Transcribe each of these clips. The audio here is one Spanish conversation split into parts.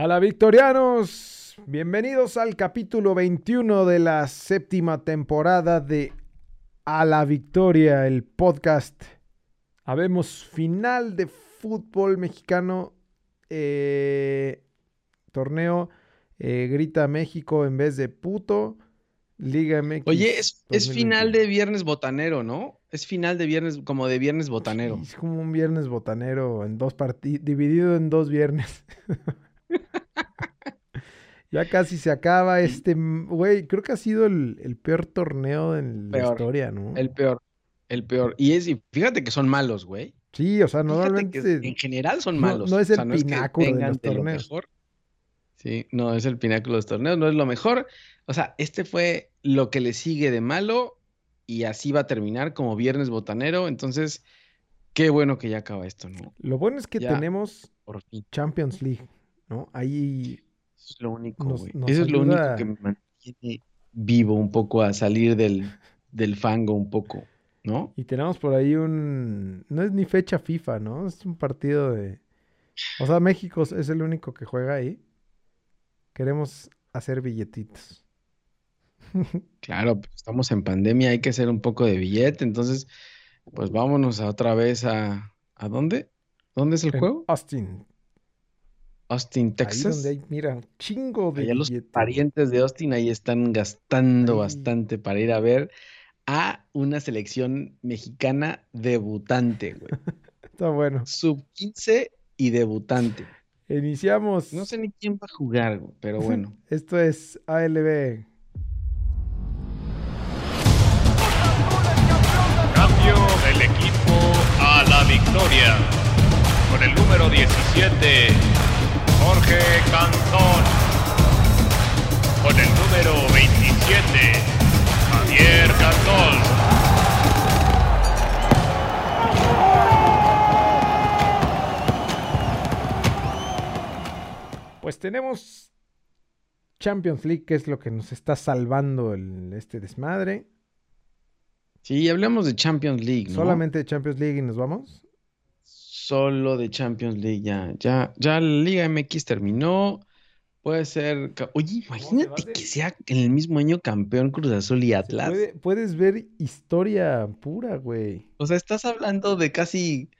A la Victorianos, bienvenidos al capítulo 21 de la séptima temporada de A la Victoria, el podcast. Habemos final de fútbol mexicano, eh, torneo eh, Grita México en vez de puto, Liga MX. Oye, es, es 2021. final de viernes botanero, ¿no? Es final de viernes, como de viernes botanero. Sí, Es como un viernes botanero en dos partidos, dividido en dos viernes. ya casi se acaba este, güey, creo que ha sido el, el peor torneo en la historia, ¿no? El peor, el peor. Y es, y fíjate que son malos, güey. Sí, o sea, normalmente que en general son malos. no es O sea, el es que pináculo de los lo torneos. mejor. Sí, no es el pináculo de los torneos, no es lo mejor. O sea, este fue lo que le sigue de malo y así va a terminar como viernes botanero. Entonces, qué bueno que ya acaba esto, ¿no? lo bueno es que Ya. tenemos Por. Champions League, ¿no? Ahí Eso es lo único, Nos- Eso es lo único que me mantiene vivo un poco a salir del, del fango un poco, ¿no? y tenemos por ahí un no es ni fecha FIFA, ¿no? Es un partido de o sea, México es el único que juega ahí. Queremos hacer billetitos. Claro, pues, estamos en pandemia, hay que hacer un poco de billete, entonces, pues vámonos a otra vez a... ¿A dónde? ¿Dónde es el En juego? Austin. Austin, Ahí Texas. donde hay, mira, un chingo de Allá los parientes de Austin ahí están gastando Ahí. bastante para ir a ver a una selección mexicana debutante, güey. Está bueno. Sub 15 y debutante. Iniciamos. No sé ni quién va a jugar, güey, pero bueno. Esto es ALB. Cambio del equipo a la victoria. Con el número 17, Jorge Cantón. Con el número 27, Javier Cantón. Pues tenemos Champions League, que es lo que nos está salvando el- este desmadre. Sí, hablemos de Champions League, ¿no? Solamente Champions League y nos vamos. Solo de Champions League, ya, ya, ya la Liga MX terminó. Puede ser. Oye, imagínate que sea en el mismo año campeón Cruz Azul y Atlas. puede- puedes ver historia pura, güey. O sea, estás hablando de casi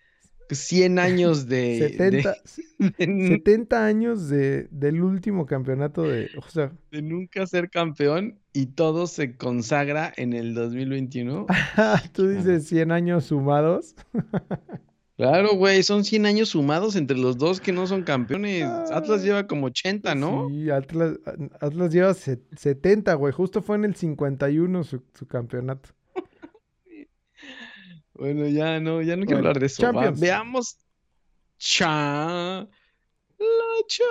100 años de, 70, de- 70 años de, del último campeonato de. O sea, de nunca ser campeón y todo se consagra en el 2021. tú dices 100 años sumados. Claro, güey, son 100 años sumados entre los dos que no son campeones. Atlas lleva como 80, ¿no? Sí, Atlas, Atlas lleva se- 70, güey. Justo fue en el 51 su, su campeonato. Bueno, ya no, ya no Bueno, quiero hablar de eso. Va, Champions. veamos. Cha. La cha.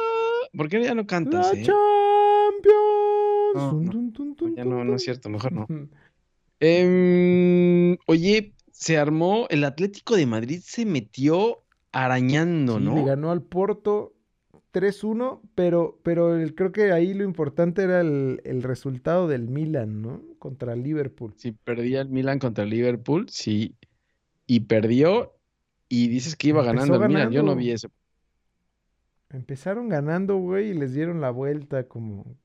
¿Por qué ya no cantas, ¡La eh? Champions! No, no, Ya no, no es cierto, mejor no. Em, oye, se armó, el Atlético de Madrid se metió arañando, Sí, le ¿no? ganó al Porto 3-1, pero, pero el- creo que ahí lo importante era el, el resultado del Milan, ¿no? Contra Liverpool. Si perdía el Milan contra el Liverpool, sí. Y perdió. Y dices que iba ganando el Milan. Yo no vi eso. Empezaron ganando, güey, y les dieron la vuelta como...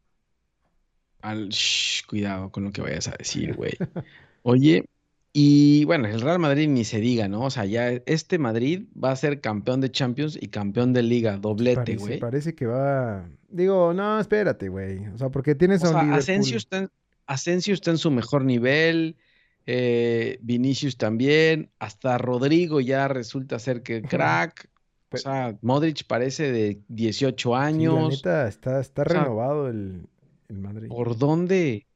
Al, shh, cuidado con lo que vayas a decir, güey. Oye, y bueno, el Real Madrid ni se diga, ¿no? O sea, ya este Madrid va a ser campeón de Champions y campeón de Liga, doblete, Parece, güey. parece que va... Digo, no, espérate, güey. O sea, porque tienes O a un sea, Liverpool. Asensio está en, Asensio está en su mejor nivel, eh, Vinicius también, hasta Rodrigo ya resulta ser que crack. O sea, Modric parece de 18 Sí, la años. neta, está, está O sea, renovado el, el Madrid. ¿Por dónde?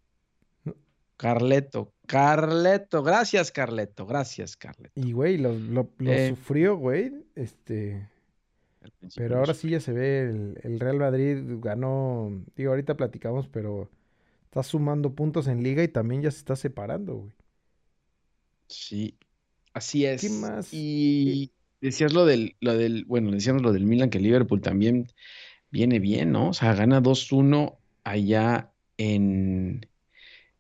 Carleto, Carleto, gracias Carleto, gracias Carleto. Y, güey, lo, lo- lo Eh, sufrió, güey. Este... Pero ahora sí ya se ve, el, el Real Madrid ganó, digo, ahorita platicamos, pero está sumando puntos en liga y también ya se está separando, güey. Sí, así ¿Qué es. más? Y decías lo del, lo del, bueno, decíamos lo del Milan, que Liverpool también viene bien, ¿no? O sea, gana 2-1 allá en,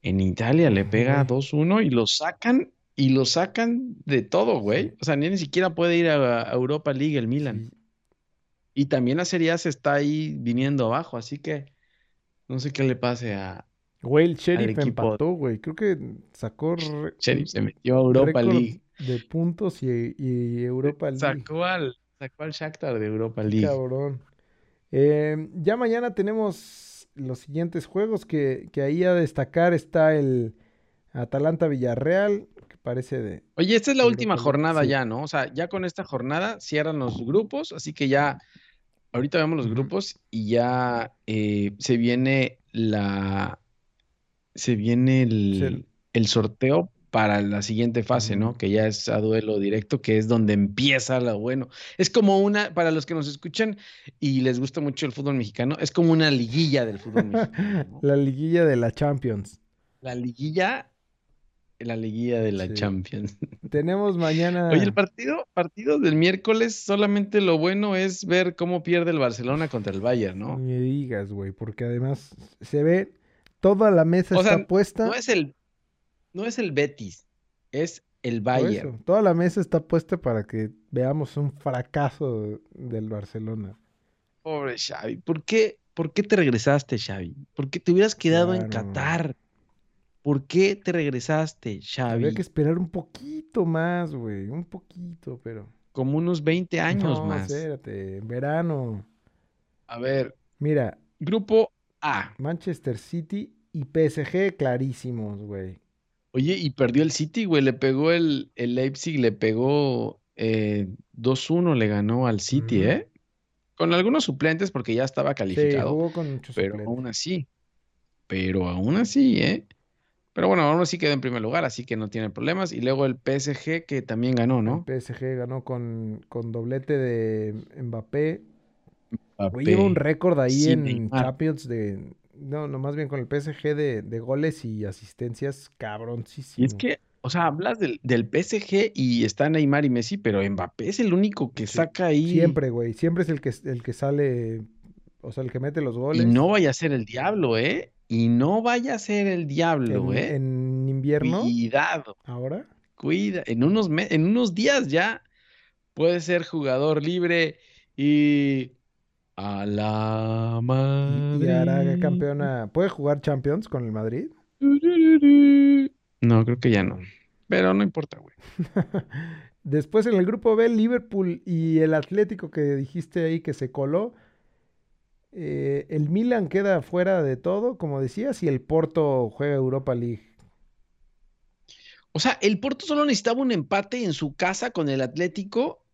en Italia, le pega güey. 2-1 y lo sacan, y lo sacan de todo, güey. O sea, ni, ni siquiera puede ir a, a Europa League el Milan. Y también la Serie A se está ahí viniendo abajo, así que no sé qué le pase a. Güey, el Sheriff empató, güey. Creo que sacó Sheriff se metió a Europa League. de puntos y, y Europa League. Sacó al, sacó al Shakhtar de Europa League. Cabrón. Eh, ya mañana tenemos los siguientes juegos que, que ahí a destacar está el Atalanta Villarreal, que parece de... Oye, esta es la última jornada sí. ya, ¿no? O sea, ya con esta jornada cierran los grupos, así que ya, ahorita vemos los grupos y ya eh, se viene la, se viene el, el sorteo para la siguiente fase, ¿no? Que ya es a duelo directo, que es donde empieza lo bueno. Es como una, para los que nos escuchan y les gusta mucho el fútbol mexicano, es como una liguilla del fútbol mexicano, ¿no? La liguilla de la Champions. La liguilla, la liguilla de la Sí. Champions. Tenemos mañana... Oye, el partido, partido del miércoles, solamente lo bueno es ver cómo pierde el Barcelona contra el Bayern, ¿no? Ni me digas, güey, porque además se ve toda la mesa O está sea, puesta. No es el, no es el Betis, es el Bayern. eso, toda la mesa está puesta para que veamos un fracaso del Barcelona. Pobre Xavi, ¿por qué, por qué te regresaste, Xavi? ¿Por qué te hubieras quedado en. Qatar? ¿Por qué te regresaste, Xavi? Había que esperar un poquito más, güey, un poquito, pero... Como unos 20 años no, más. espérate, en verano. A ver, Mira, grupo A. Manchester City y PSG clarísimos, güey. Oye, y perdió el City, güey. Le pegó el, el Leipzig, le pegó eh, 2-1, le ganó al City. ¿eh? Con algunos suplentes porque ya estaba Sí, calificado, jugó con muchos pero suplentes. aún así. Pero aún así, ¿eh? Pero bueno, aún así quedó en primer lugar, así que no tiene problemas. Y luego el PSG que también ganó, ¿no? El PSG ganó con, con doblete de Mbappé. Güey, lleva un Mbappé. récord ahí Sí, en Neymar. Champions de... No, no, más bien con el PSG de, de goles y asistencias cabroncísimo. Y es que, o sea, hablas del, del PSG y está Neymar y Messi, pero Mbappé es el único que Sí, saca ahí. Siempre, güey. Siempre es el que, el que sale... O sea, el que mete los Y goles. no vaya a ser el diablo, ¿eh? Y no vaya a ser el diablo, en, ¿eh? en invierno, Cuidado, ahora. cuida. En unos, en unos días ya puede ser jugador libre y a la Y, y hará Madrid. campeona. ¿Puede jugar Champions con el Madrid? No, creo que ya no. Pero no importa, güey. Después en el grupo B, Liverpool y el Atlético que dijiste ahí que se coló. Eh, el Milan queda fuera de todo, como decías, y el Porto juega Europa League. O sea, el Porto solo necesitaba un empate en su casa con el Atlético.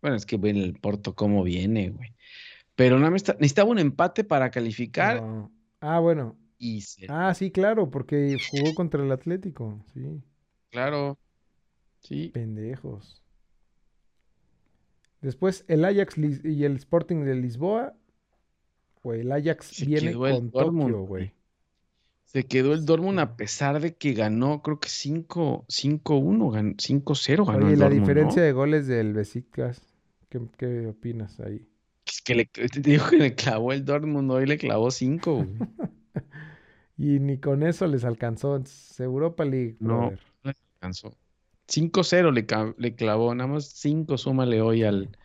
Bueno, es que ven el Porto cómo viene, güey. Pero más necesitaba un empate para calificar No. Ah, bueno. y se... Ah, sí, claro, porque jugó contra el Atlético. Sí, Claro. Sí. pendejos. Después el Ajax y el Sporting de Lisboa. Güey, el Ajax Se viene quedó el con Dortmund, Tokio, güey. Se quedó el Dortmund a pesar de que ganó, creo que 5 5-1, gan- 5-0 ganó Oye, el la Dortmund, diferencia ¿no? de goles del Besiktas. ¿Qué, qué opinas ahí? Es que le, te digo que le clavó el Dortmund, hoy le clavó 5, güey. Y ni con eso les alcanzó. Europa League, No, brother. no le alcanzó. 5-0 le, clavó, nada más 5 súmale hoy al,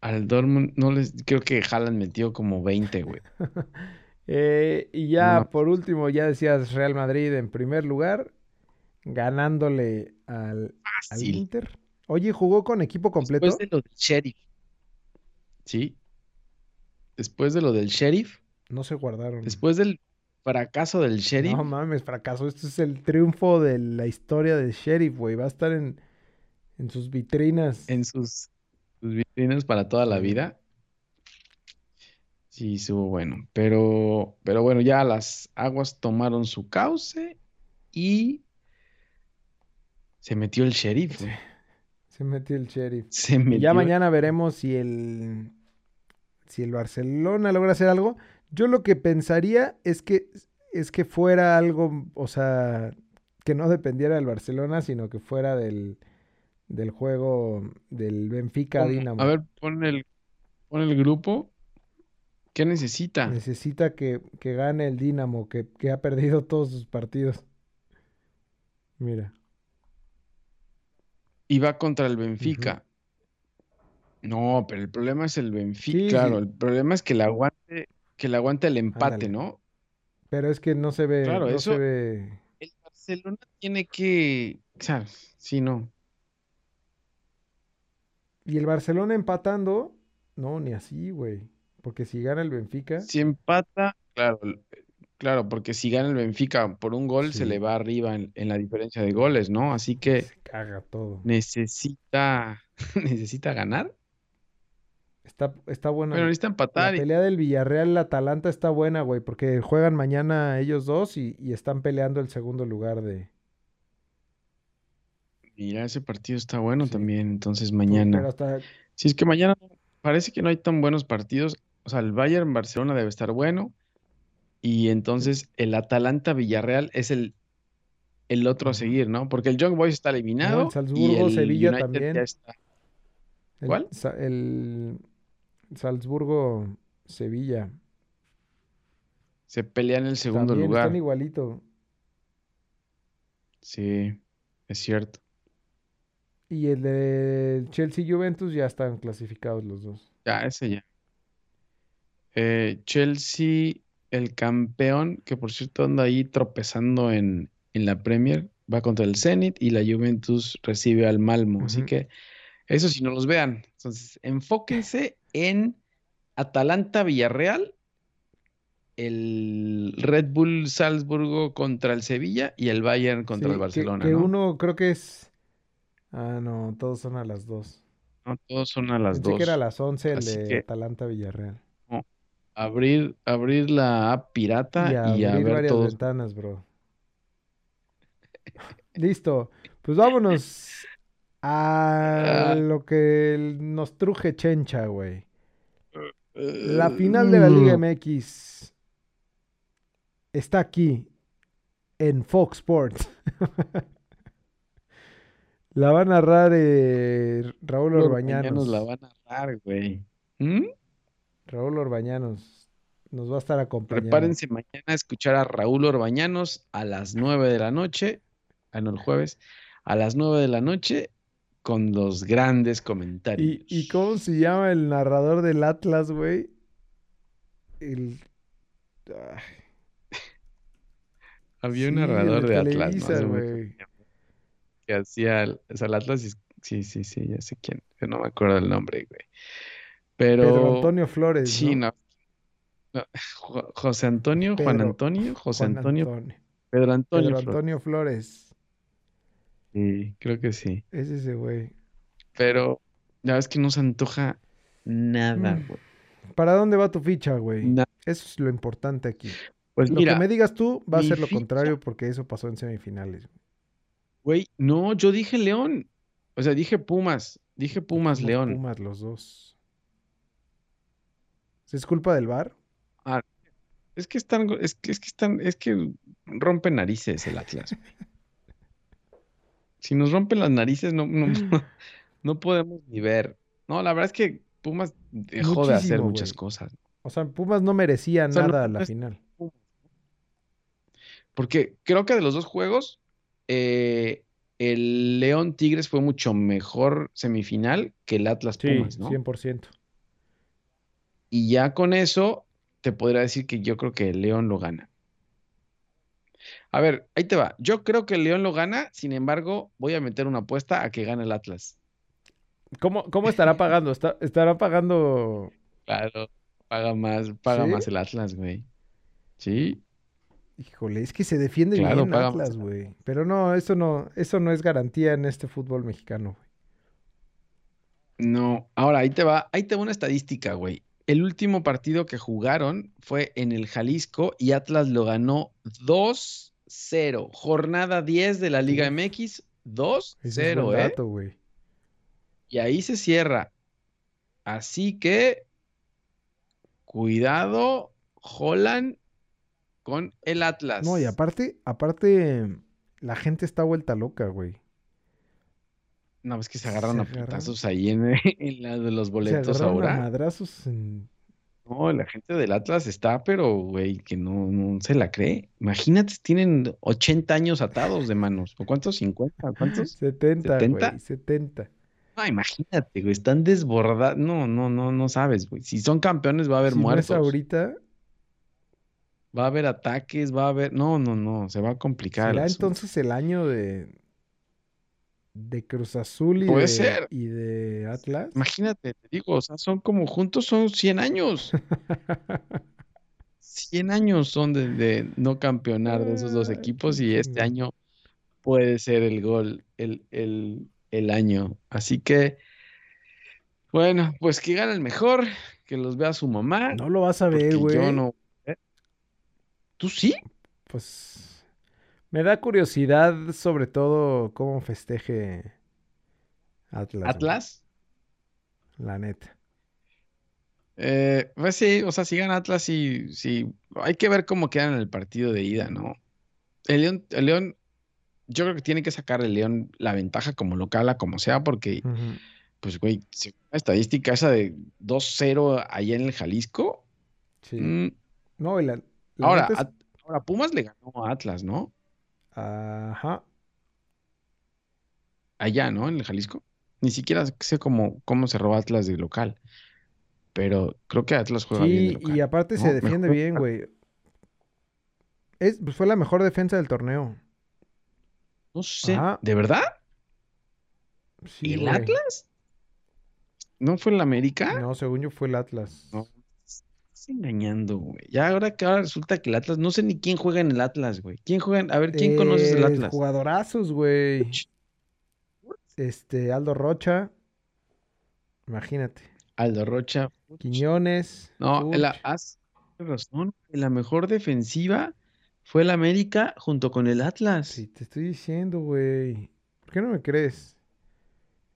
al Dortmund. No les, creo que Haaland metió como 20, güey. Eh, y ya No. por último, ya decías Real Madrid en primer lugar, ganándole al, al. Inter. Oye, ¿jugó con equipo completo? Después de lo del Sheriff. Sí. Después de lo del Sheriff, No se guardaron. después del fracaso del Sheriff, No mames, fracaso. Este es el triunfo de la historia del Sheriff, güey. Va a estar en, en sus vitrinas. en sus, sus vitrinas para toda la vida. Sí, estuvo bueno. Pero, pero bueno, ya las aguas tomaron su cauce y se metió el sheriff. güey. Se metió el Sheriff. Se metió ya mañana veremos si el si el Barcelona logra hacer algo. Yo lo que pensaría es que es que fuera algo, o sea, que no dependiera del Barcelona, sino que fuera del, del juego del Benfica Pon- Dinamo. A ver, pon el, pon el grupo. ¿Qué necesita? Necesita que, que gane el Dinamo, que, que ha perdido todos sus partidos. Mira. Y va contra el Benfica. No, pero el problema es el Benfica. Sí, Claro, sí. el problema es que le aguante, que le aguante el empate, Ándale. ¿no? Pero es que no se ve, Claro, no eso- se ve. El Barcelona tiene que, o sea, sí, no. Y el Barcelona empatando, no, ni así, güey. Porque si gana el Benfica, Si empata, claro, claro, porque si gana el Benfica por un gol, se le va arriba en, en la diferencia de goles, ¿no? Así que se caga todo. necesita, necesita ganar, Está, está buena. pero necesita La empatar. y- pelea del Villarreal, la Atalanta está buena, güey, porque juegan mañana ellos dos y, y están peleando el segundo lugar de. Mira, ese partido está bueno Sí. también, entonces Pero mañana. hasta Si es que mañana parece que no hay tan buenos partidos. O sea, el Bayern Barcelona debe estar bueno. Y entonces el Atalanta Villarreal es el, el otro a seguir, ¿no? Porque el Young Boys está eliminado y Salzburgo, el Sevilla United también. ya está. el, ¿Cuál? El Salzburgo, Sevilla. Se pelean el segundo También lugar. están igualito. Sí, es cierto. Y el de Chelsea Juventus ya están clasificados los dos. Ya, ese ya. Eh, Chelsea, el campeón, que por cierto anda ahí tropezando en, en la Premier, va contra el Zenit y la Juventus recibe al Malmo. Así que eso si no los vean. Entonces, enfóquense en Atalanta Villarreal, el Red Bull Salzburgo contra el Sevilla y el Bayern contra Sí, el que- Barcelona, que ¿no? uno creo que es. Ah, no, todos son a las dos. No, todos son a las Pensé que era a dos. las 11 el Así de que- Atalanta Villarreal. Abrir, abrir la app pirata Y y a abrir ver varias todos. ventanas, bro. Listo. Pues vámonos a Ah. lo que nos truje Chencha, güey. La final de la Liga Mm. MX está aquí en Fox Sports. la va a narrar eh, Raúl Orbañanos. la van a narrar, güey. ¿Mm? Raúl Orbañanos nos va a estar acompañando. Prepárense mañana a escuchar a Raúl Orbañanos a las 9 de la noche, ah, no, el jueves, a las 9 de la noche con los grandes comentarios. ¿Y, y cómo se llama el narrador del Atlas, güey? El... Ay, Había un sí, narrador de Atlas, güey. que hacía, el- o sea, el Atlas, y- sí, sí, sí, ya sé quién, pero no me acuerdo el nombre, güey. Pero, Pedro Antonio Flores, sí, ¿no? no. No, Jo- José Antonio, Juan Antonio, José Juan Antonio, Antonio. Pedro Antonio Pedro Flores. Antonio Flores. Sí, creo que sí. Es ese güey. Pero la verdad es que no se antoja nada, Mm. güey. ¿Para dónde va tu ficha, güey? Eso es lo importante aquí. Pues Lo mira, que me digas tú va a ser lo ficha- contrario porque eso pasó en semifinales. güey, no, yo dije León. O sea, dije Pumas. Dije Pumas, León. Pumas los dos. ¿Es culpa del bar? Es que están, es que, es que están, es que rompen narices el Atlas. Si nos rompen las narices, no, no, no podemos ni ver. No, la verdad es que Pumas dejó de hacer muchas cosas. O sea, Pumas no merecía O sea, no- nada a la es- final. Porque creo que de los dos juegos, eh, el León Tigres fue mucho mejor semifinal que el Atlas Sí, Pumas, ¿no? 100%. Y ya con eso te podría decir que yo creo que el León lo gana. A ver, ahí te va. Yo creo que el León lo gana, sin embargo, voy a meter una apuesta a que gane el Atlas. ¿Cómo, cómo estará pagando? Está- ¿Estará pagando Claro, paga más, paga ¿Sí? más el Atlas, güey. Sí, Híjole, es que se defiende Claro, bien paga Atlas, güey. Pero no, eso no, eso no es garantía en este fútbol mexicano, güey. no. Ahora, ahí te va, ahí te va una estadística, güey. El último partido que jugaron fue en el Jalisco y Atlas lo ganó 2-0. Jornada 10 de la Liga. MX, Ese es 2-0, buen ¿eh? Y ahí se cierra. Así que, cuidado, Holland con el Atlas. No, y aparte, aparte, la gente está vuelta loca, güey. No, es que se agarran a Se agarran- putazos ahí en, en la de los Se boletos agarraron a ahora. madrazos en... No, la gente del Atlas está, pero, güey, que no, no se la cree. Imagínate, tienen 80 años atados de manos. ¿O cuántos? ¿50? ¿Cuántos? 70, ¿70? güey, 70. No, imagínate, güey, están desbordados. No, no, no, no sabes, güey. Si son campeones va a haber Si no es muertos. ahorita, Va a haber ataques, va a haber. No, no, no, se va a complicar será entonces el año de, de Cruz Azul y Puede de, ser. y de Atlas. Imagínate, te digo, o sea, son como juntos son 100 años. 100 años son de, de no campeonar de esos dos equipos y este año puede ser el gol, el, el, el año. Así que, bueno, pues que gane el mejor, que los vea su mamá, No lo vas a ver, porque yo güey. no. ¿eh? ¿Tú sí? Pues me da curiosidad sobre todo cómo festeje Atlas. ¿Atlas? La neta. Eh, pues sí, o sea, si gana Atlas, sí, sí. Hay que ver cómo quedan en el partido de ida, ¿no? El León, el León, yo creo que tiene que sacar el León la ventaja como local, a como sea, porque, pues, güey, si- la estadística esa de 2-0 allá en el Jalisco. Sí. mm, No, y la, la ahora, neta es- a- ahora, Pumas le ganó a Atlas, ¿no? Ajá. Allá, ¿no? En el Jalisco. Ni siquiera sé cómo, cómo se roba Atlas de local. Pero creo que Atlas juega bien de Sí, local. y aparte No, se defiende mejor- bien, güey. Es, pues, fue la mejor defensa del torneo. No sé, Ajá. ¿de verdad? Sí, ¿El güey. Atlas? ¿No fue el América? No, según yo fue el Atlas. No, estás engañando, güey. Ya ahora que ahora resulta que el Atlas, no sé ni quién juega en el Atlas, güey. ¿Quién juega? en- A ver, ¿quién conoces del Eh, Atlas? Jugadorazos, güey. Este, Aldo Rocha. Imagínate. Aldo Rocha. Quiñones. No, la, has tienes razón. La mejor defensiva fue el América junto con el Atlas. Sí, te estoy diciendo, güey. ¿Por qué no me crees?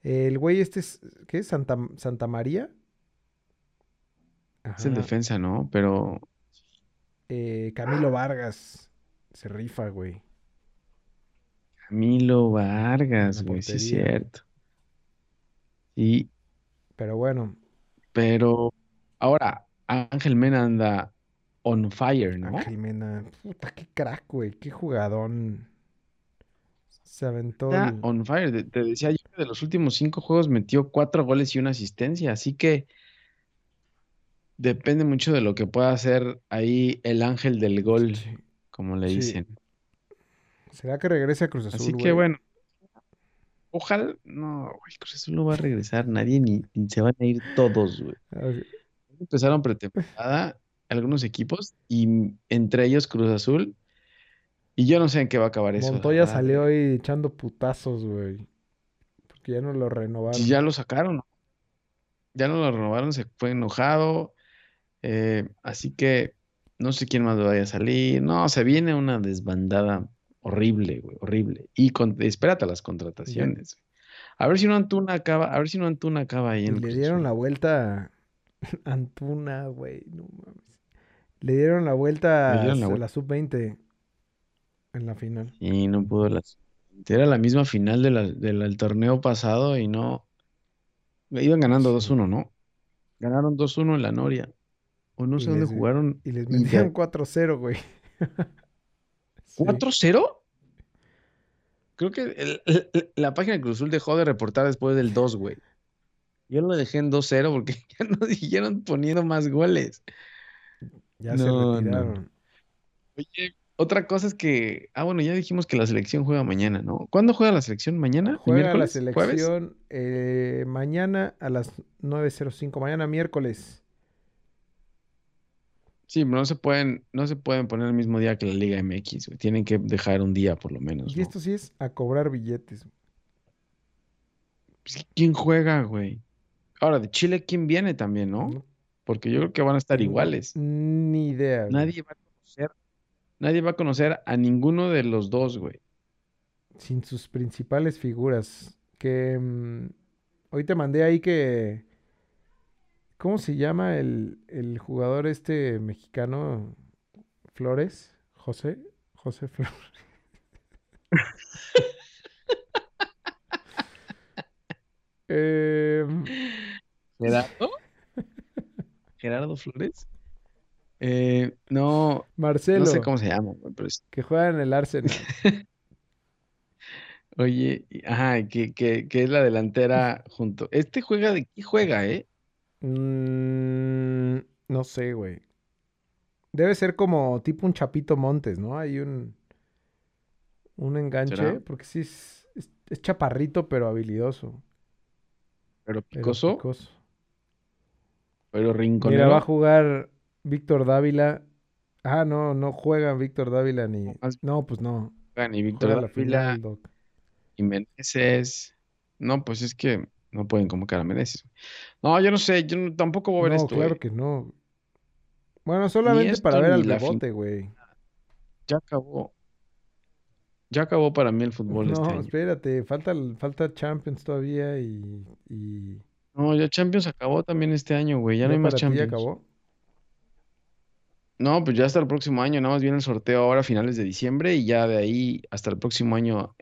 El güey este es, ¿qué es? Santa, Santa María. Es en Ajá. defensa, ¿no? Pero Eh, Camilo Vargas. Se rifa, güey. Camilo Vargas, güey, sí es cierto. Sí, Pero bueno, pero ahora Ángel Mena anda on fire, ¿no? Ángel Mena. Puta, qué crack, güey. Qué jugadón. Se aventó Está el- on fire. Te, te decía yo que de los últimos cinco juegos metió cuatro goles y una asistencia, así que depende mucho de lo que pueda hacer ahí el ángel del gol, Sí. como le Sí. dicen. ¿Será que regrese a Cruz Azul, Así que güey? bueno, ojalá, no, güey, Cruz Azul no va a regresar nadie ni, ni se van a ir todos, güey. Empezaron pretemporada algunos equipos y entre ellos Cruz Azul y yo no sé en qué va a acabar eso. Montoya salió ahí echando putazos, güey. Porque ya no lo renovaron. Ya lo sacaron. Ya no lo renovaron, se fue enojado. Eh, así que no sé quién más vaya a salir. No, se viene una desbandada horrible, güey, horrible. Y con, espérate a las contrataciones. A ver si no Antuna acaba, a ver si no Antuna acaba ahí en el le dieron la vuelta a Antuna, güey. No mames. Le dieron la vuelta dieron la a la sub-20 en la final. Y no pudo las. Era la misma final de la- de la- del torneo pasado y no. Iban ganando Sí. 2-1, ¿no? Ganaron 2-1 en la Noria. O no sé dónde les- jugaron. Y les metieron 4-0, güey. Sí. ¿4-0? Creo que el- el- la página de Cruz Azul dejó de reportar después del 2, güey. Yo lo dejé en 2-0 porque ya no siguieron poniendo más goles. Ya se No, no, no. retiraron. Oye, otra cosa es que. Ah, bueno, ya dijimos que la selección juega mañana, ¿no? ¿Cuándo juega la selección? ¿Mañana? ¿El Juega la selección eh, mañana a las 9.05. Mañana miércoles. Sí, pero no se pueden, no se pueden poner el mismo día que la Liga MX, güey. Tienen que dejar un día por lo menos, Y ¿no? esto sí es a cobrar billetes. Pues, ¿quién juega, güey? Ahora, de Chile, ¿quién viene también, no? No Porque yo creo que van a estar iguales. Ni idea, güey. Nadie va a conocer, nadie va a conocer a ninguno de los dos, güey. sin sus principales figuras. Que mm, hoy te mandé ahí que. ¿Cómo se llama el, el jugador este mexicano? Flores. José. José Flores. Em, ¿Gerardo? ¿Gerardo Flores? Eh, no, Marcelo, no sé cómo se llama, pero es- que juega en el Arsenal. Oye, ajá, que, que, que es la delantera junto. Este juega de qué juega, ¿eh? Mm, no sé, güey. Debe ser como tipo un Chapito Montes, ¿no? Hay un, un enganche, ¿Será? porque sí es, es, es chaparrito, pero habilidoso. Pero Pero picoso, picoso. pero Mira, va a rinconero. jugar Víctor Dávila. Ah, no, no juega Víctor Dávila ni. No, pues no. Ni Víctor Dávila, y Meneses. No, pues es que no pueden convocar a Meneses. No, yo no sé, yo no- tampoco voy a ver No, esto, claro eh. que no. Bueno, solamente para ver al rebote, güey. Ya acabó. Ya acabó para mí el fútbol este No, año. espérate, falta, falta Champions todavía y, y No, ya Champions acabó también este año, güey. Ya no ¿ya hay más para ti ya Champions. acabó. No, pues ya hasta el próximo año, nada más viene el sorteo ahora a finales de diciembre y ya de ahí hasta el próximo año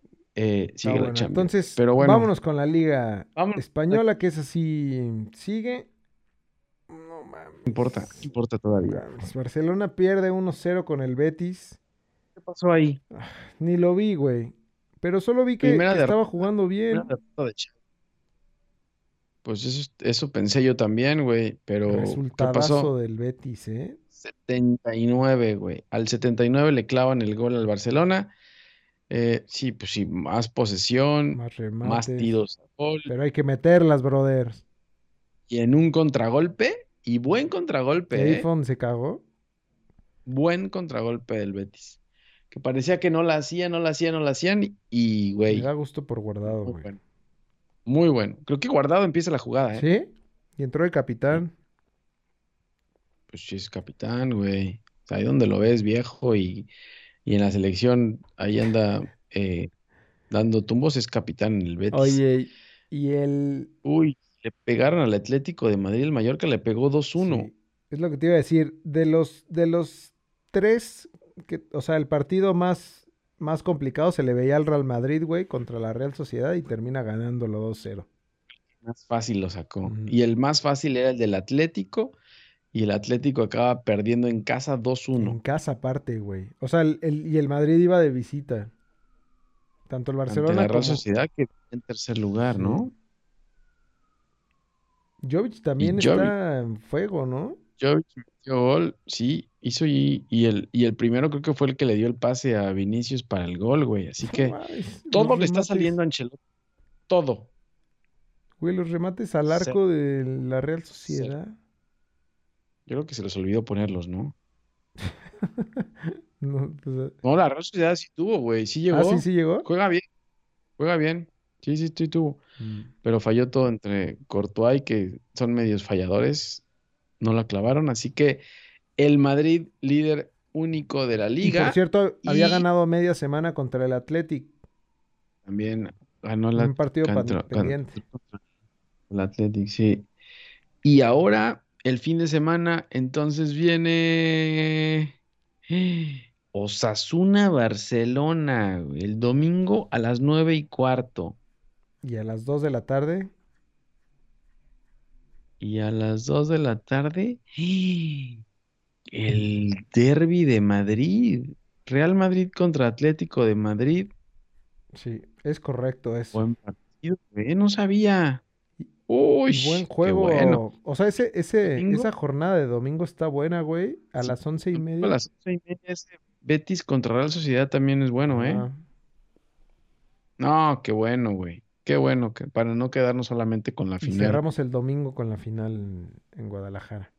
eh, Ah, sigue la bueno, Champions. entonces Pero bueno, vámonos con la liga vámonos. española, que es así, sigue. No mames. No importa, no importa todavía. mames. Barcelona pierde 1-0 con el Betis. ¿Qué pasó ahí? Ni lo vi, güey. Pero solo vi que, que estaba jugando bien. Pues eso, eso pensé yo también, güey. Pero ¿qué pasó? del Betis, ¿eh? 79, güey. Al 79 le clavan el gol al Barcelona. Eh, sí, pues sí, más posesión, Más tiros gol. Pero hay que meterlas, brothers. Y en un contragolpe, y buen contragolpe, ¿eh? Eiffel se cagó. Buen contragolpe del Betis. Que parecía que no la hacían, no la hacían, no la hacían. Y, Me güey, da gusto por guardado, muy güey. bueno. Muy bueno. Creo que Guardado empieza la jugada, ¿eh? ¿Sí? Y entró el capitán. Pues sí, es capitán, güey. O sea, ahí donde lo ves, viejo, y, y en la selección, ahí anda eh, dando tumbos, es capitán en el Betis. Oye, y el... Uy, le pegaron al Atlético de Madrid, el Mallorca le pegó 2-1. sí, es lo que te iba a decir. De los, de los tres, que, o sea, el partido más, más complicado se le veía al Real Madrid, güey, contra la Real Sociedad y termina ganándolo 2-0. Más fácil lo sacó. Y el más fácil era el del Atlético, y el Atlético acaba perdiendo en casa En 2-1. casa aparte, güey. O sea, el, el- y el Madrid iba de visita. Tanto el Ante Barcelona la Real como Sociedad que en tercer lugar. ¿no? Jovic también está en fuego, ¿no? Jovic metió gol, sí, hizo y, y el, y el primero creo que fue el que le dio el pase a Vinicius para el gol, güey. Así que todo los le está saliendo a Ancelotti. Todo. Güey, los remates al arco de la Real Sociedad. Yo creo que se les olvidó ponerlos, ¿no? No, pues, No, la Real Sociedad sí tuvo, güey. Sí ah, llegó. sí, sí llegó. Juega bien. Juega bien. Sí, sí, sí tuvo. Mm. Pero falló todo entre Courtois y que son medios falladores. No la clavaron. Así que el Madrid, líder único de la Y liga, por cierto, había y- ganado media semana contra el Athletic. también ganó la Un partido contra- pendiente. El Athletic, sí. Y ahora, el fin de semana, entonces viene Osasuna Barcelona, el domingo a las nueve y cuarto. Y a las 2 de la tarde, Y a las dos de la tarde, el derby de Madrid. Real Madrid contra Atlético de Madrid. sí, es correcto eso. Buen partido, güey, no sabía. Uy, buen qué juego. bueno. O sea, ese, ese, Domingo. esa jornada de domingo está buena, güey. A Sí, las once y A media. las once y media ese Betis contra Real Sociedad también es bueno, ¿eh? No, qué bueno, güey. Qué bueno, que para no quedarnos solamente con la Y final. cerramos el domingo con la final en, en Guadalajara.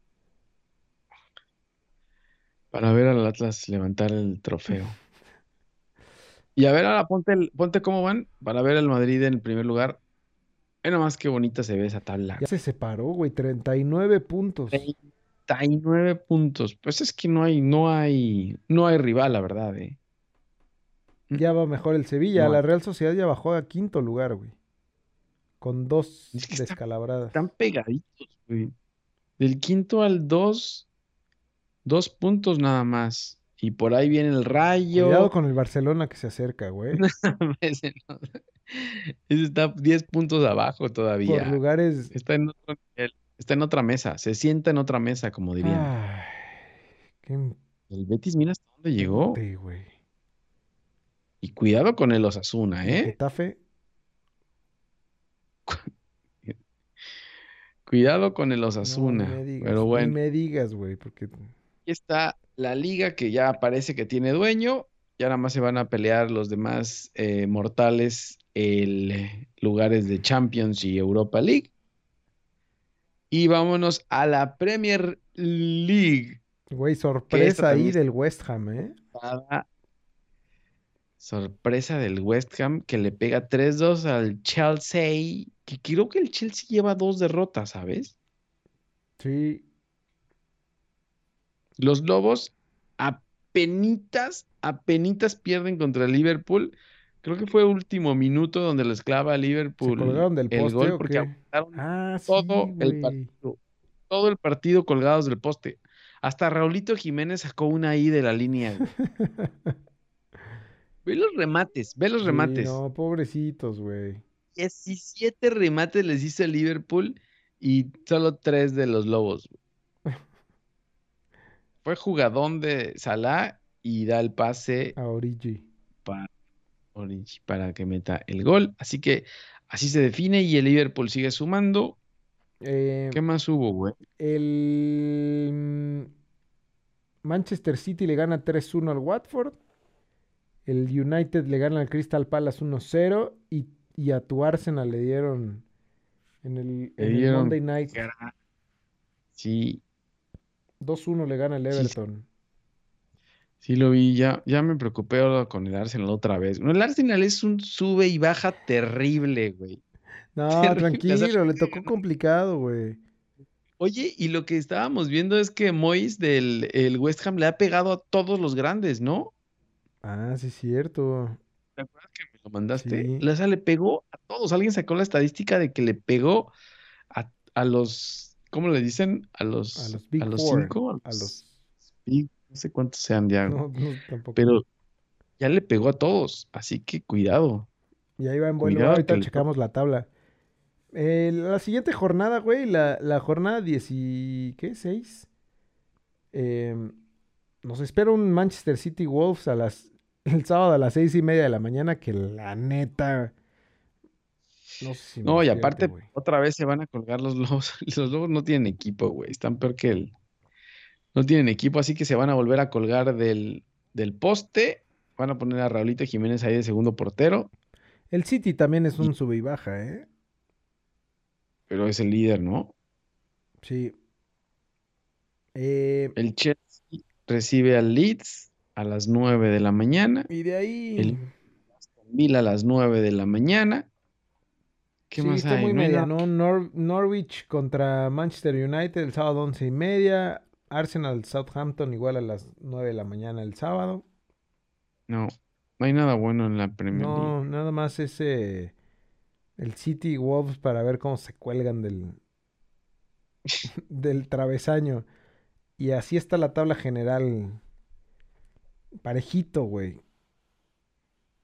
Para ver al Atlas levantar el trofeo. Y a ver, ahora ponte, el- ponte cómo van para ver al Madrid en el primer lugar. Ve nomás qué bonita se ve esa tabla. Ya se separó, güey. 39 puntos. 39 puntos. Pues es que no hay, no hay, no hay rival, la verdad, eh. Ya va mejor el Sevilla. No. La Real Sociedad ya bajó a quinto lugar, güey. Con dos Es que está- descalabradas. Están pegaditos, güey. Del quinto al dos, dos puntos nada más. Y por ahí viene el Rayo. Cuidado con el Barcelona que se acerca, güey. No- está 10 puntos abajo Por todavía. lugares. Está en otro nivel. Está en otra mesa. Se sienta en otra mesa, como dirían. Ay, qué El Betis, mira hasta dónde llegó. güey. Y cuidado con el Osasuna, ¿eh? Getafe. Cuidado con el No, Osasuna. ni me digas, Pero bueno, me digas, güey, porque aquí está la liga que ya parece que tiene dueño. Ya nada más se van a pelear los demás eh, mortales el lugares de Champions y Europa League. Y vámonos a la Premier League. Güey, sorpresa ahí del West Ham, ¿eh? Sorpresa del West Ham que le pega 3-2 al Chelsea. Que creo que el Chelsea lleva dos derrotas, ¿sabes? Sí, Los Lobos apenitas, apenitas pierden contra el Liverpool. Creo que fue último minuto donde les clava a ¿se Liverpool colgaron del el poste gol porque aguantaron Ah, sí, todo el partido. Todo el partido colgados del poste. Hasta Raulito Jiménez sacó una ahí de la línea. Ve los remates, ve los Sí, remates. no, pobrecitos, güey. 17 remates les hizo el Liverpool y solo 3 de los Lobos. güey. Fue jugadón de Salah y da el pase A Origi. para, Origi para que meta el gol. Así que así se define y el Liverpool sigue sumando. Eh, ¿Qué más hubo, güey? el Manchester City le gana 3-1 al Watford. El United le gana al Crystal Palace 1-0. Y, y a tu Arsenal le dieron en el, Monday Night. Sí, 2-1 le gana el Everton. sí lo vi. Ya, ya me preocupé ahora con el Arsenal otra vez. El Arsenal es un sube y baja terrible, güey. No, Terrible. Tranquilo, le tocó complicado, güey. Oye, y lo que estábamos viendo es que Moyes del el West Ham le ha pegado a todos los grandes, ¿no? Ah, sí, es cierto. ¿Te acuerdas que me lo mandaste? Sí. Le- O sea, le pegó a todos. Alguien sacó la estadística de que le pegó a, a los, ¿cómo le dicen? A los, A los Big a los Four. cinco, a A los los. Big- no sé cuántos sean ya, No, no, tampoco. pero ya le pegó a todos. Así que cuidado. Y ahí va en vuelo. Cuidado Ahorita el- checamos la tabla. Eh, la siguiente jornada, güey, la, la jornada 10 y... ¿Qué? ¿6? Em, nos espera un Manchester City Wolves a las, el sábado a las seis y media de la mañana que la neta... No sé si No, y aparte, otra vez se van a colgar los lobos. Los lobos no tienen equipo, güey. Están peor que él. No tienen equipo, así que se van a volver a colgar del, del poste. Van a poner a Raulito Jiménez ahí de segundo portero, El City también es y- un sube y baja, ¿eh? pero es el líder, ¿no? Sí. Eh, El Chelsea recibe al Leeds a las 9 de la mañana. y de ahí... El Villa a las 9 de la mañana. ¿Qué Sí, más está hay? muy No media. ¿no? Nor- Norwich contra Manchester United el sábado 11 y media. Arsenal Southampton igual a las 9 de la mañana el sábado. No, no hay nada bueno en la Premier League. No, nada más ese el City Wolves para ver cómo se cuelgan del del travesaño. Y así está la tabla general. Parejito, güey.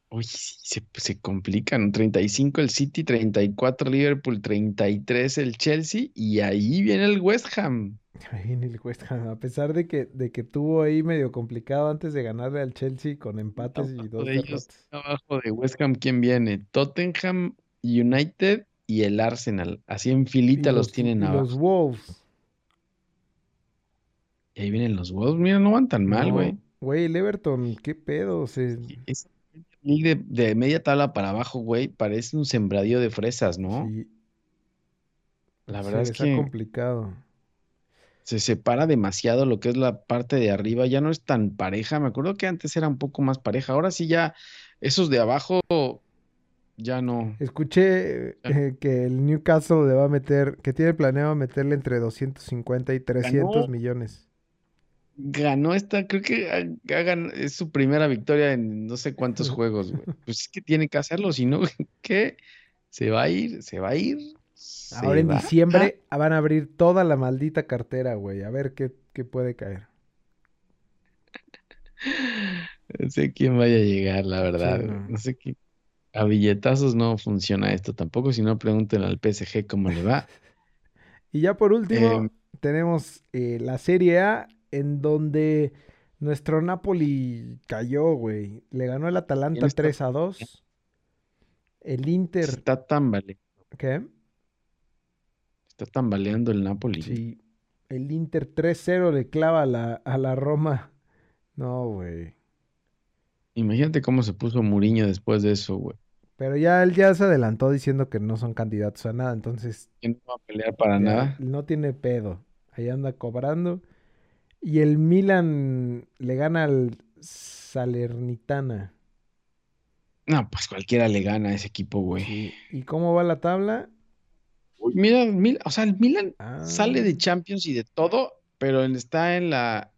Uy, se, se complican. 35 el City, 34 Liverpool, 33 el Chelsea y ahí viene el West Ham. Ahí en el West Ham, a pesar de que, de que tuvo ahí medio complicado antes de ganarle al Chelsea con empates y dos de ellos, abajo de West Ham, ¿quién viene? Tottenham, United y el Arsenal. Así en filita los los, tienen y abajo. los Wolves. Y ahí vienen los Wolves. Mira, no van tan mal, güey. güey, el Everton, qué pedo. Se, Esa De, de media tabla para abajo, güey, parece un sembradío de fresas, ¿no? sí, La verdad es les ha que complicado. se separa demasiado lo que es la parte de arriba, ya no es tan pareja. Me acuerdo que antes era un poco más pareja. Ahora sí ya esos de abajo ya no. Escuché eh, que el Newcastle le va a meter, que tiene planeado meterle entre 250 y 300 Ganó. millones. Ganó esta, creo que ha- ha gan- es su primera victoria en no sé cuántos juegos, güey. Pues es que tiene que hacerlo, si no, ¿qué? Se va a ir, se va a ir. Ahora en va diciembre van a abrir toda la maldita cartera, güey. A ver qué, qué puede caer. No sé quién vaya a llegar, la verdad. No sé qué. A billetazos no funciona esto tampoco, si no pregunten al PSG cómo le va. Y ya por último, Em. tenemos eh, la Serie A, en donde Nuestro Napoli cayó, güey. Le ganó el Atalanta está? 3 a 2. El Inter. Está tambaleando, ¿Qué? está tambaleando el Napoli. Sí. El Inter 3-0 le clava a la, a la Roma. No, güey. Imagínate cómo se puso Muriño después de eso, güey. Pero ya él ya se adelantó diciendo que no son candidatos a nada. Entonces, Que no va a pelear para ya nada. no tiene pedo. Ahí anda cobrando. Y el Milan le gana al Salernitana. No, pues cualquiera le gana a ese equipo, güey. Sí. ¿Y cómo va la tabla? Uy, Mira, Mil- o sea, el Milan Ah, sale de Champions y de todo, pero está en la,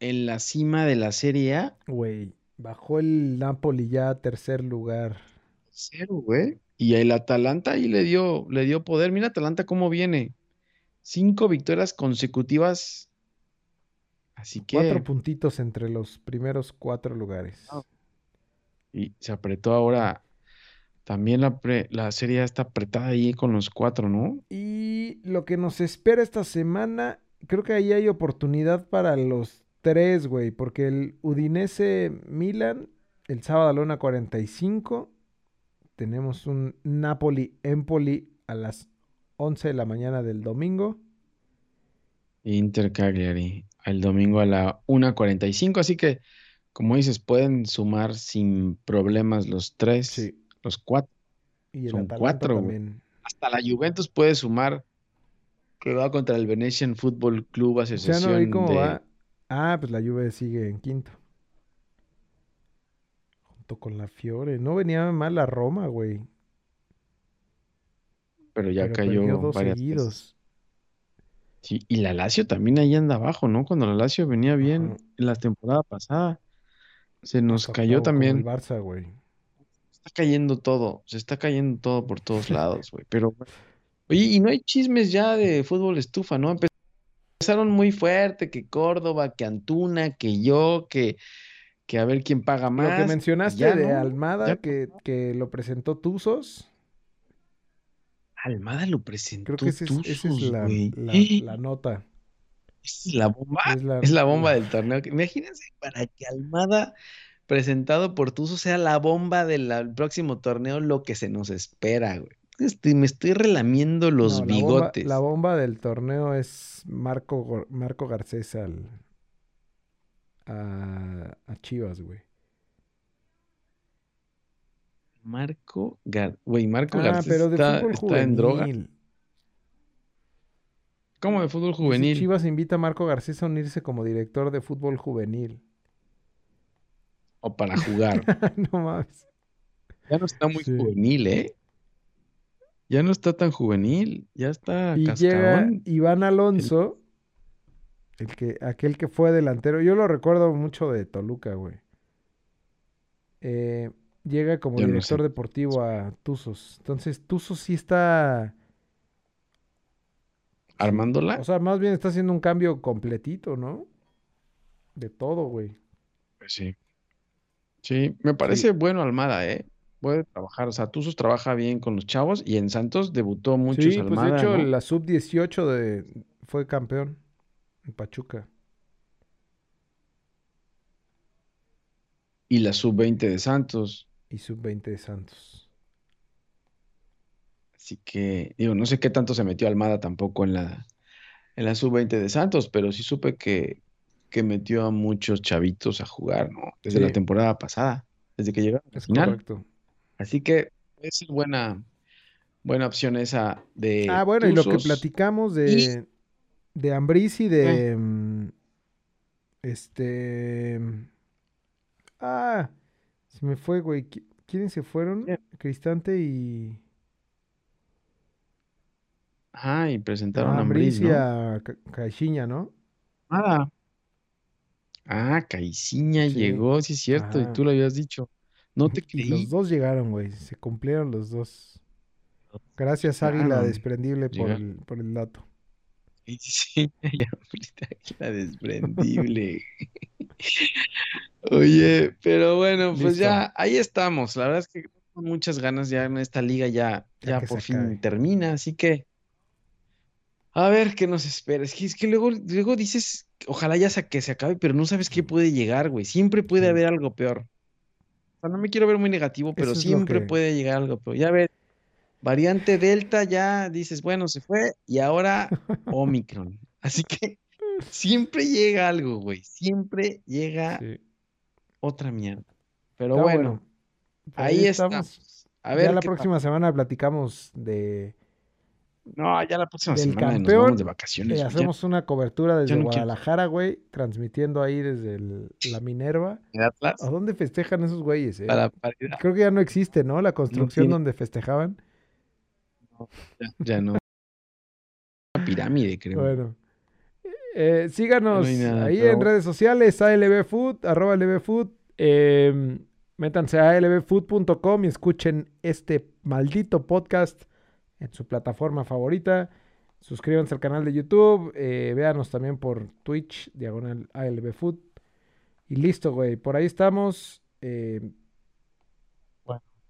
en la cima de la Serie A. güey. Bajó el Napoli ya a tercer lugar. Cero, güey. Y el Atalanta ahí le dio, le dio poder. Mira Atalanta cómo viene. Cinco victorias consecutivas. Así Cuatro puntitos entre los primeros cuatro lugares. Y se apretó ahora. También la, pre- la Serie está apretada ahí con los cuatro, ¿no? Y lo que nos espera esta semana, creo que ahí hay oportunidad para los tres, güey, porque el Udinese Milan, el sábado a la 1.45, tenemos un Napoli Empoli a las 11 de la mañana del domingo. Inter Cagliari el domingo a la 1.45. Así que, como dices, pueden sumar sin problemas los tres, Sí. los cuatro. Y el Son Atalanta cuatro, también. Hasta la Juventus puede sumar que va contra el Venetian Football Club Ya no vi Asociación cómo de... va. Ah, pues la Juve sigue en quinto. Junto con la Fiore. No venía mal la Roma, güey. Pero ya pero cayó dos varias seguidos. veces. Sí, y la Lazio también ahí anda abajo, ¿no? Cuando la Lazio venía bien Ajá. en la temporada pasada, se nos cayó también. el Barça, güey. Está cayendo todo, se está cayendo todo por todos lados, güey. Pero, oye, y no hay chismes ya de fútbol estufa, ¿no? Empe- Empezaron muy fuerte, que Córdoba, que Antuna, que yo, que, que a ver quién paga Lo que más. mencionaste ya de no, Almada, ya que, que lo presentó Tuzos, Almada lo presentó creo que esa es, esa es Tuzos, la, güey. la- nota. Es la bomba. Es la, Es la bomba del torneo. Imagínense para que Almada, presentado por Tuzo, sea la bomba del próximo torneo, lo que se nos espera, güey. Estoy- me estoy relamiendo los no, la bomba, bigotes. la bomba del torneo es Marco, Marco Garcés al, a, a Chivas, güey. Marco Gar... Güey, Marco Ah, Garcés pero de está, fútbol está en droga. juvenil. ¿Cómo de fútbol juvenil? Chivas invita a Marco Garcés a unirse como director de fútbol juvenil. O para jugar. no mames. Ya no está muy Sí. juvenil, ¿eh? Ya no está tan juvenil. Ya está Y llega. Iván Alonso, el que, aquel que fue delantero. Yo lo recuerdo mucho de Toluca, güey. Eh, llega como no director sé. deportivo a Tuzos. Entonces, Tuzos sí está. Armándola. O sea, más bien está haciendo un cambio completito, ¿no? De todo, güey. Pues sí. Sí, me parece bueno Almada, ¿eh? Puede trabajar, o sea, Tuzos trabaja bien con los chavos y en Santos debutó muchos Sí, pues de Almada, hecho, ¿no? la sub-18 de... fue campeón en Pachuca. Y la sub-20 de Santos. Y sub-20 de Santos. Así que, digo, no sé qué tanto se metió Almada tampoco en la, en la sub-20 de Santos, pero sí supe que, que metió a muchos chavitos a jugar, ¿no? Desde la temporada pasada, desde que llegaron al Es final. correcto. Así que es buena, buena opción esa de Ah, bueno, y lo que platicamos de, de Ambriz y de mm, este ah, se me fue, güey. ¿Qui- ¿Quiénes se fueron? Cristante y Ah, y presentaron a a Ambriz Ambriz, y ¿no? a Ca- Caixinha, ¿no? Nada. Ah, Caiciña Sí. llegó, sí es cierto, y tú lo habías dicho. No te Y los creí. dos llegaron, güey. Se cumplieron los dos. Gracias, Águila Desprendible, por el, por el dato. Sí, sí, ya ahorita aquí la desprendible. Oye, pero bueno, pues Listo. ya ahí estamos. La verdad es que con muchas ganas ya en esta liga ya, Ya por fin acabe. termina, así que A ver qué nos espera. Es que, es que luego, luego dices, ojalá ya se, que se acabe, pero no sabes qué puede llegar, güey. Siempre puede Sí. haber algo peor. O sea, no me quiero ver muy negativo, pero Eso siempre que- puede llegar algo peor. Ya ves, variante Delta, ya dices, bueno, se fue, y ahora Omicron. Así que siempre llega algo, güey. Siempre llega Sí. Otra mierda. Pero Está bueno, Por ahí estamos. A ver ya la próxima semana platicamos de. No, ya la próxima Del semana nos vamos de vacaciones. Ya hacemos una cobertura desde no. Guadalajara, güey, transmitiendo ahí desde el- la Minerva. ¿A dónde festejan esos güeyes? eh? para. Creo que ya no existe, ¿no? La construcción donde festejaban. Ya, ya no. Una pirámide, creo. Bueno. Eh, síganos No hay nada, ahí pero- en redes sociales, ALBFood, arroba ALBFood. Eh, métanse a albfood.com y escuchen este maldito podcast en su plataforma favorita. Suscríbanse al canal de YouTube. Eh, véanos también por Twitch, diagonal ALBFood. Y listo, güey. Por ahí estamos. Eh,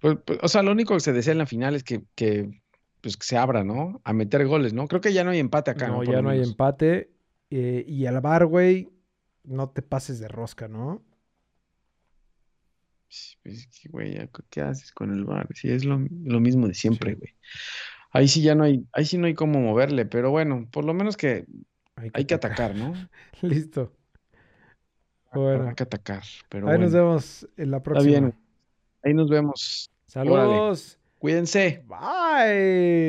Pues, pues, o sea, lo único que se desea en la final es que, que, pues, que se abra, ¿no? A meter goles, ¿no? Creo que ya no hay empate acá, ¿no? ya no hay empate. Eh, y al bar, güey, no te pases de rosca, ¿no? Pues, güey, ¿qué haces con el bar? Sí, es lo, lo mismo de siempre, Sí. güey. Ahí sí ya no hay, ahí sí no hay cómo moverle, pero bueno, por lo menos que hay que atacar, ¿no? Listo. Bueno, Hay que atacar, pero ahí nos bueno. vemos en la Está próxima. bien. Ahí nos vemos. Saludos. Cuídense. Bye.